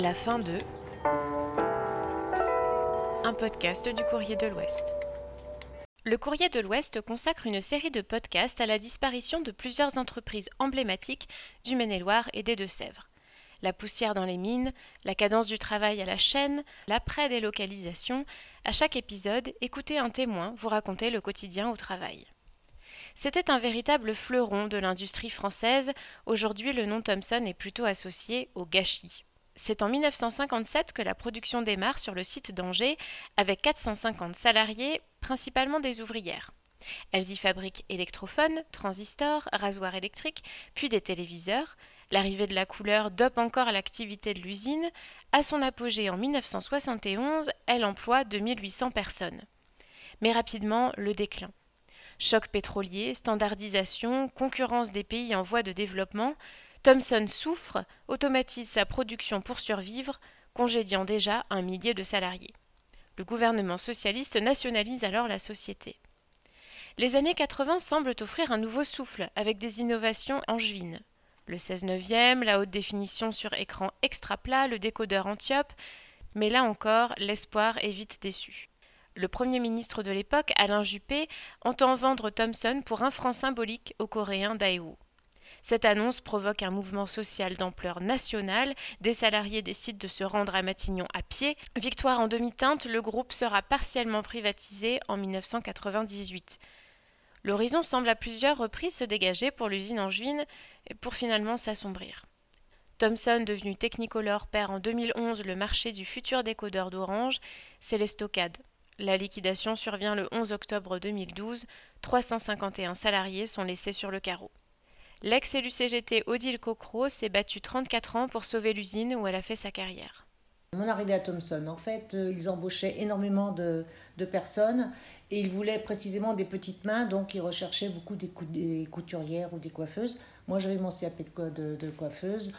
La fin de un podcast du Courrier de l'Ouest. Le Courrier de l'Ouest consacre une série de podcasts à la disparition de plusieurs entreprises emblématiques du Maine-et-Loire et des Deux-Sèvres. La poussière dans les mines, la cadence du travail à la chaîne, l'après-délocalisation, à chaque épisode, écoutez un témoin vous raconter le quotidien au travail. C'était un véritable fleuron de l'industrie française, aujourd'hui le nom Thomson est plutôt associé au gâchis. C'est en 1957 que la production démarre sur le site d'Angers avec 450 salariés, principalement des ouvrières. Elles y fabriquent électrophones, transistors, rasoirs électriques, puis des téléviseurs. L'arrivée de la couleur dope encore l'activité de l'usine. À son apogée en 1971, elle emploie 2800 personnes. Mais rapidement, le déclin. Choc pétrolier, standardisation, concurrence des pays en voie de développement, Thomson souffre, automatise sa production pour survivre, congédiant déjà un millier de salariés. Le gouvernement socialiste nationalise alors la société. Les années 80 semblent offrir un nouveau souffle avec des innovations angevines. Le 16 neuvième, la haute définition sur écran extra plat, le décodeur Antiope, mais là encore, l'espoir est vite déçu. Le Premier ministre de l'époque, Alain Juppé, entend vendre Thomson pour un franc symbolique aux Coréens Daewoo. Cette annonce provoque un mouvement social d'ampleur nationale. Des salariés décident de se rendre à Matignon à pied. Victoire en demi-teinte, le groupe sera partiellement privatisé en 1998. L'horizon semble à plusieurs reprises se dégager pour l'usine angevine pour finalement s'assombrir. Thomson, devenu Technicolor, perd en 2011 le marché du futur décodeur d'Orange, c'est les stockades. La liquidation survient le 11 octobre 2012, 351 salariés sont laissés sur le carreau. L'ex-élu CGT Odile Cocro s'est battue 34 ans pour sauver l'usine où elle a fait sa carrière. Mon arrivée à Thomson, en fait, euh, ils embauchaient énormément de, personnes et ils voulaient précisément des petites mains, donc ils recherchaient beaucoup des, couturières ou des coiffeuses. Moi, j'avais mon CAP de, de, coiffeuse,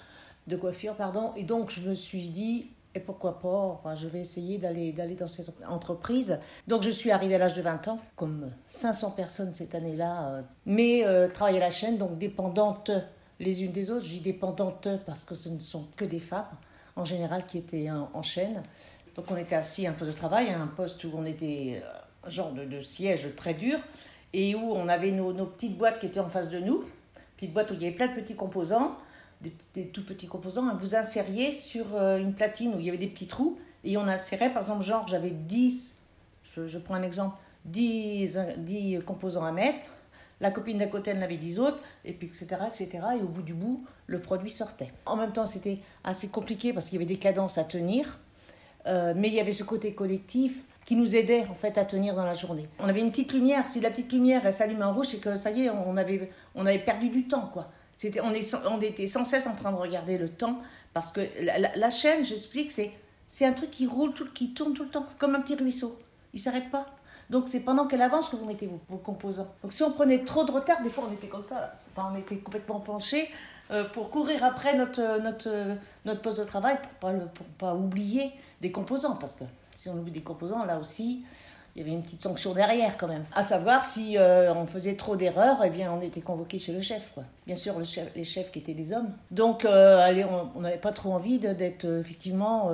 de coiffure, pardon, et donc je me suis dit, et pourquoi pas, enfin, je vais essayer d'aller, d'aller dans cette entreprise. Donc je suis arrivée à l'âge de 20 ans, comme 500 personnes cette année-là, euh, mais euh, à la chaîne, donc dépendantes les unes des autres. Je dis dépendantes parce que ce ne sont que des femmes, en général, qui étaient en, chaîne. Donc on était assis à un poste de travail, un poste où on était euh, genre de, siège très dur, et où on avait nos, nos petites boîtes qui étaient en face de nous, petites boîtes où il y avait plein de petits composants des, tout petits composants, hein. vous insériez sur euh, une platine où il y avait des petits trous et on insérait, par exemple, genre j'avais 10, je, prends un exemple, 10, 10 composants à mettre, la copine d'à côté en avait 10 autres, et puis etc., etc. Et au bout du bout, le produit sortait. En même temps, c'était assez compliqué parce qu'il y avait des cadences à tenir, euh, mais il y avait ce côté collectif qui nous aidait en fait à tenir dans la journée. On avait une petite lumière, si la petite lumière elle s'allume en rouge, c'est que ça y est, on avait, on avait perdu du temps quoi on, était sans cesse en train de regarder le temps parce que la, chaîne, j'explique, c'est, un truc qui roule, qui tourne tout le temps, comme un petit ruisseau. Il s'arrête pas. Donc c'est pendant qu'elle avance que vous mettez vos, composants. Donc si on prenait trop de retard, des fois on était comme ça, on était complètement penché euh, pour courir après notre, notre, poste de travail pour pas, pas oublier des composants. Parce que si on oublie des composants, là aussi, il y avait une petite sanction derrière quand même. À savoir si euh, on faisait trop d'erreurs, eh bien on était convoqué chez le chef. Bien sûr, les chefs qui étaient les hommes. Donc euh, allez, on n'avait pas trop envie d'être euh, effectivement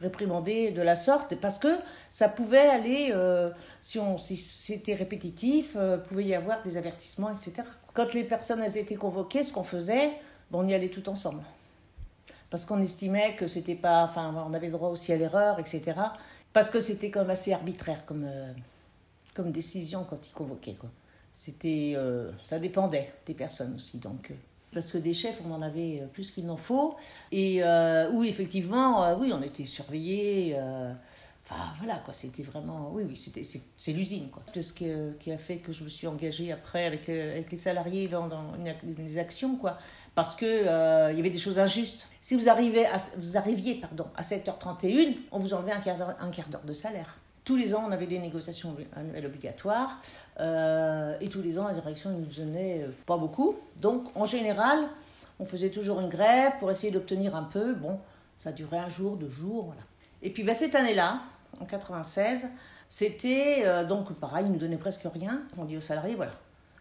réprimandé de la sorte parce que ça pouvait aller, si, si c'était répétitif, pouvait y avoir des avertissements, etc. Quand les personnes elles étaient convoquées, ce qu'on faisait, bon, on y allait tout ensemble. Parce qu'on estimait que c'était pas, enfin, on avait droit aussi à l'erreur, etc parce que c'était comme assez arbitraire comme, euh, comme décision quand ils convoquaient. Quoi. Euh, ça dépendait des personnes aussi. Donc, euh, parce que des chefs, on en avait plus qu'il n'en faut. Et oui, effectivement, oui, on était surveillés. Enfin, voilà, quoi, c'était vraiment. Oui, oui, c'était, c'est, l'usine, quoi. Ce qui, a fait que je me suis engagée après avec, avec les salariés dans, dans les actions, quoi. Parce qu'il il y avait des choses injustes. Si vous, arrivez à, vous arriviez pardon, à 7h31, on vous enlevait un quart d'heure, un quart d'heure de salaire. Tous les ans, on avait des négociations annuelles obligatoires. et tous les ans, la direction ne nous donnait pas beaucoup. Donc, en général, on faisait toujours une grève pour essayer d'obtenir un peu. Bon, ça durait un jour, deux jours, voilà. Et puis, ben, cette année-là, en 96, c'était euh, donc pareil, ils nous donnaient presque rien. On dit aux salariés, voilà,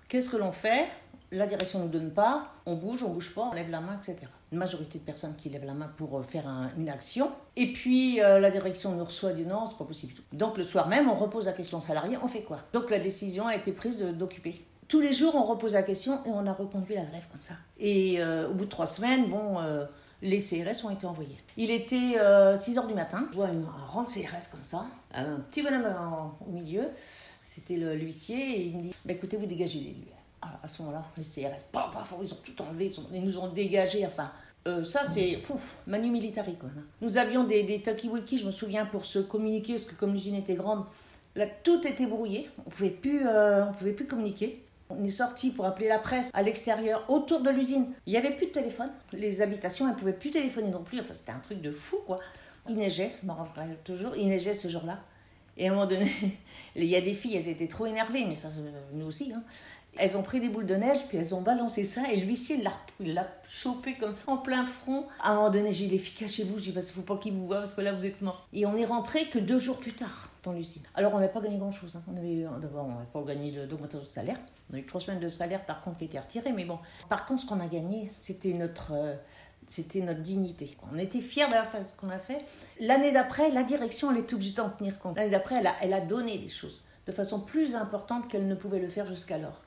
qu'est-ce que l'on fait? La direction ne nous donne pas, on bouge, on bouge pas, on lève la main, etc. Une majorité de personnes qui lèvent la main pour euh, faire une action. Et puis euh, la direction nous reçoit dit non, c'est pas possible. Donc le soir même, on repose la question aux salariés, on fait quoi? Donc la décision a été prise d'occuper. Tous les jours, on repose la question et on a reconduit la grève comme ça. Et au bout de trois semaines, bon, les CRS ont été envoyés. Il était 6 h du matin, je vois un rang de CRS comme ça, un petit bonhomme au milieu, c'était l'huissier, et il me dit bah, écoutez, vous dégagez les lieux à ce moment-là, les CRS, ils ont tout enlevé, ils, nous ont dégagé, enfin. Euh, ça, c'est manu militari. Quoi. Nous avions des, des talkie-walkie, je me souviens, pour se communiquer, parce que comme l'usine était grande, là, tout était brouillé. On pouvait plus, euh, on pouvait plus communiquer. On est sorti pour appeler la presse à l'extérieur, autour de l'usine. Il n'y avait plus de téléphone. Les habitations, elles ne pouvaient plus téléphoner non plus. C'était un truc de fou, quoi. Il neigeait, je m'en toujours, il neigeait ce jour-là. Et à un moment donné, il y a des filles, elles étaient trop énervées, mais ça, nous aussi. Hein. Elles ont pris des boules de neige, puis elles ont balancé ça, et l'huissier l'a chopé comme ça en plein front. À un moment donné, j'ai les filles, cachez-vous, j'ai dit, parce qu'il faut pas qu'ils vous voient, parce que là, vous êtes morts. Et on est rentré que deux jours plus tard dans l'usine. Alors, on n'avait pas gagné grand-chose. Hein. On avait, d'abord, on n'avait pas gagné d'augmentation de salaire. On a eu trois semaines de salaire, par contre, qui étaient retirées, mais bon. Par contre, ce qu'on a gagné, c'était notre. Euh, c'était notre dignité. On était fiers d'avoir fait ce qu'on a fait. L'année d'après, la direction, elle est obligée d'en tenir compte. L'année d'après, elle a, elle a donné des choses de façon plus importante qu'elle ne pouvait le faire jusqu'alors.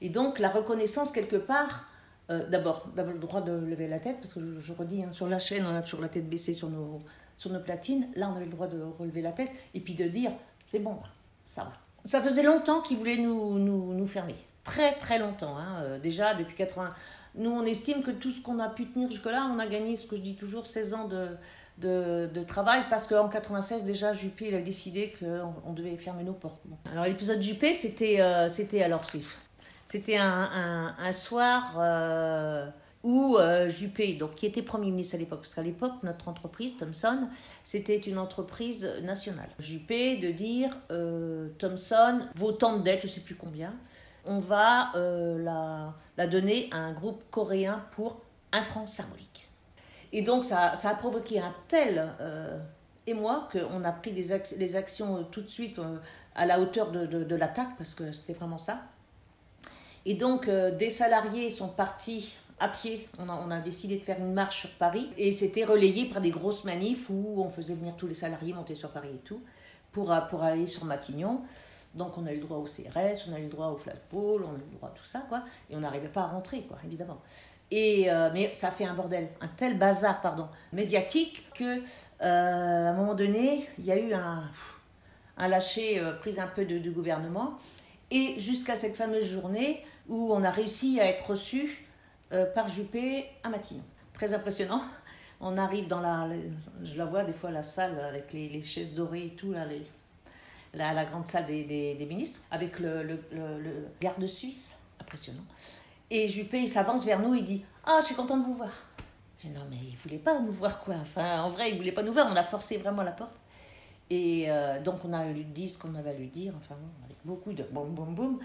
Et donc la reconnaissance quelque part, euh, d'abord, d'avoir le droit de lever la tête, parce que je, redis, hein, sur la chaîne, on a toujours la tête baissée sur nos, sur nos platines, là on avait le droit de relever la tête, et puis de dire, c'est bon, ça va. Ça faisait longtemps qu'ils voulaient nous, nous, fermer, très très longtemps, hein, euh, déjà depuis 80. Nous on estime que tout ce qu'on a pu tenir jusque-là, on a gagné, ce que je dis toujours, 16 ans de, de, travail parce qu'en 96 déjà Juppé il a décidé qu'on on devait fermer nos portes. Alors l'épisode Juppé c'était euh, c'était alors c'était un, un, soir euh, où euh, Juppé, donc, qui était Premier ministre à l'époque, parce qu'à l'époque, notre entreprise, Thomson, c'était une entreprise nationale. Juppé de dire euh, Thomson vaut tant de dettes, je ne sais plus combien, on va la, la, donner à un groupe coréen pour un franc symbolique. Et donc, ça, ça a provoqué un tel émoi qu'on a pris des les actions tout de suite à la hauteur de, de l'attaque, parce que c'était vraiment ça. Et donc, euh, des salariés sont partis à pied. On a, décidé de faire une marche sur Paris. Et c'était relayé par des grosses manifs où on faisait venir tous les salariés monter sur Paris et tout, pour, euh, pour aller sur Matignon. Donc, on a eu le droit au CRS, on a eu le droit au flagpole, on a eu le droit à tout ça, quoi. Et on n'arrivait pas à rentrer, quoi, évidemment. Et, euh, mais ça fait un bordel, un tel bazar, pardon, médiatique, que à un moment donné, il y a eu un, un lâcher prise un peu du gouvernement. Et jusqu'à cette fameuse journée, où on a réussi à être reçu euh, par Juppé à Matignon. Très impressionnant. On arrive dans la, je la vois des fois la salle avec les, chaises dorées et tout, là, la, grande salle des, ministres, avec le, le, le, garde suisse, impressionnant. Et Juppé, il s'avance vers nous, il dit Ah, je suis content de vous voir. Je dis Non, mais il voulait pas nous voir, quoi. Enfin, en vrai, il voulait pas nous voir, on a forcé vraiment la porte. Et euh, donc, on a dit ce qu'on avait à lui dire, enfin, avec beaucoup de boum, boum, boum.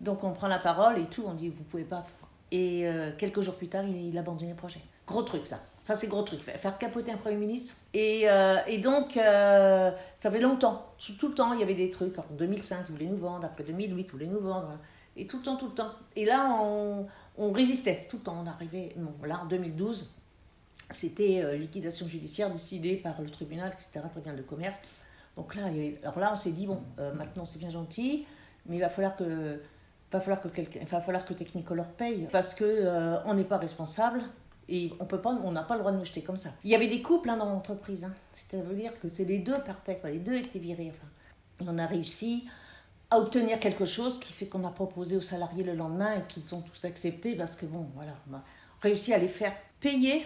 Donc on prend la parole et tout, on dit vous pouvez pas. Et euh, quelques jours plus tard, il, il, abandonne le projet. Gros truc ça. Ça c'est gros truc. Faire capoter un Premier ministre. Et, euh, et donc ça fait longtemps. Tout le temps il y avait des trucs. En 2005 ils voulaient nous vendre. Après 2008 ils voulaient nous vendre. Et tout le temps, tout le temps. Et là on, on résistait tout le temps. On arrivait. Bon, là en 2012 c'était liquidation judiciaire décidée par le tribunal, etc. Tribunal de commerce. Donc là, alors là on s'est dit bon maintenant c'est bien gentil, mais il va falloir que va falloir que quelqu'un, va falloir que Technicolor paye parce que euh, on n'est pas responsable et on peut pas, on n'a pas le droit de nous jeter comme ça. Il y avait des couples hein, dans l'entreprise, hein. c'est-à-dire que c'est les deux partaient, quoi. les deux étaient virés. Enfin, et on a réussi à obtenir quelque chose qui fait qu'on a proposé aux salariés le lendemain et qu'ils ont tous accepté parce que bon, voilà, on a réussi à les faire payer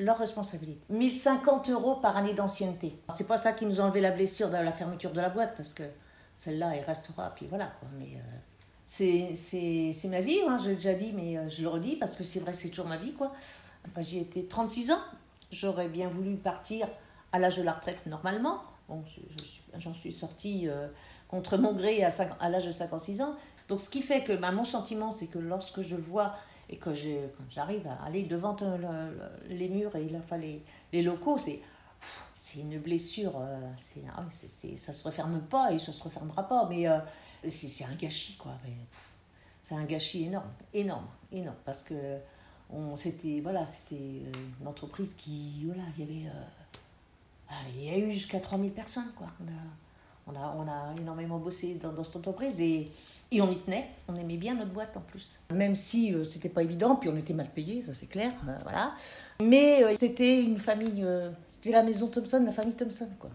leur responsabilité. 1050 euros par année d'ancienneté. C'est pas ça qui nous a enlevé la blessure de la fermeture de la boîte parce que celle-là, elle restera, puis voilà. Mais euh, c'est ma vie, hein, j'ai déjà dit, mais euh, je le redis parce que c'est vrai que c'est toujours ma vie. quoi. Après, j'ai été 36 ans. J'aurais bien voulu partir à l'âge de la retraite normalement. Bon, j'en suis sortie euh, contre mon gré à, à l'âge de 56 ans. Donc, ce qui fait que bah, mon sentiment, c'est que lorsque je vois et que j'arrive à aller devant les murs et enfin, les, les locaux, c'est une blessure, euh, ah ça se referme pas et ça se refermera pas, mais c'est un gâchis, quoi. C'est un gâchis énorme, énorme, énorme, parce que c'était, voilà, euh, une entreprise qui, voilà, il y avait, euh, ah, il y a eu jusqu'à 3000 personnes, quoi. On a, énormément bossé dans, cette entreprise et, on y tenait, on aimait bien notre boîte en plus. Même si euh, c'était pas évident, puis on était mal payé, ça c'est clair, voilà. Mais c'était une famille, c'était la maison Thompson, la famille Thompson, quoi.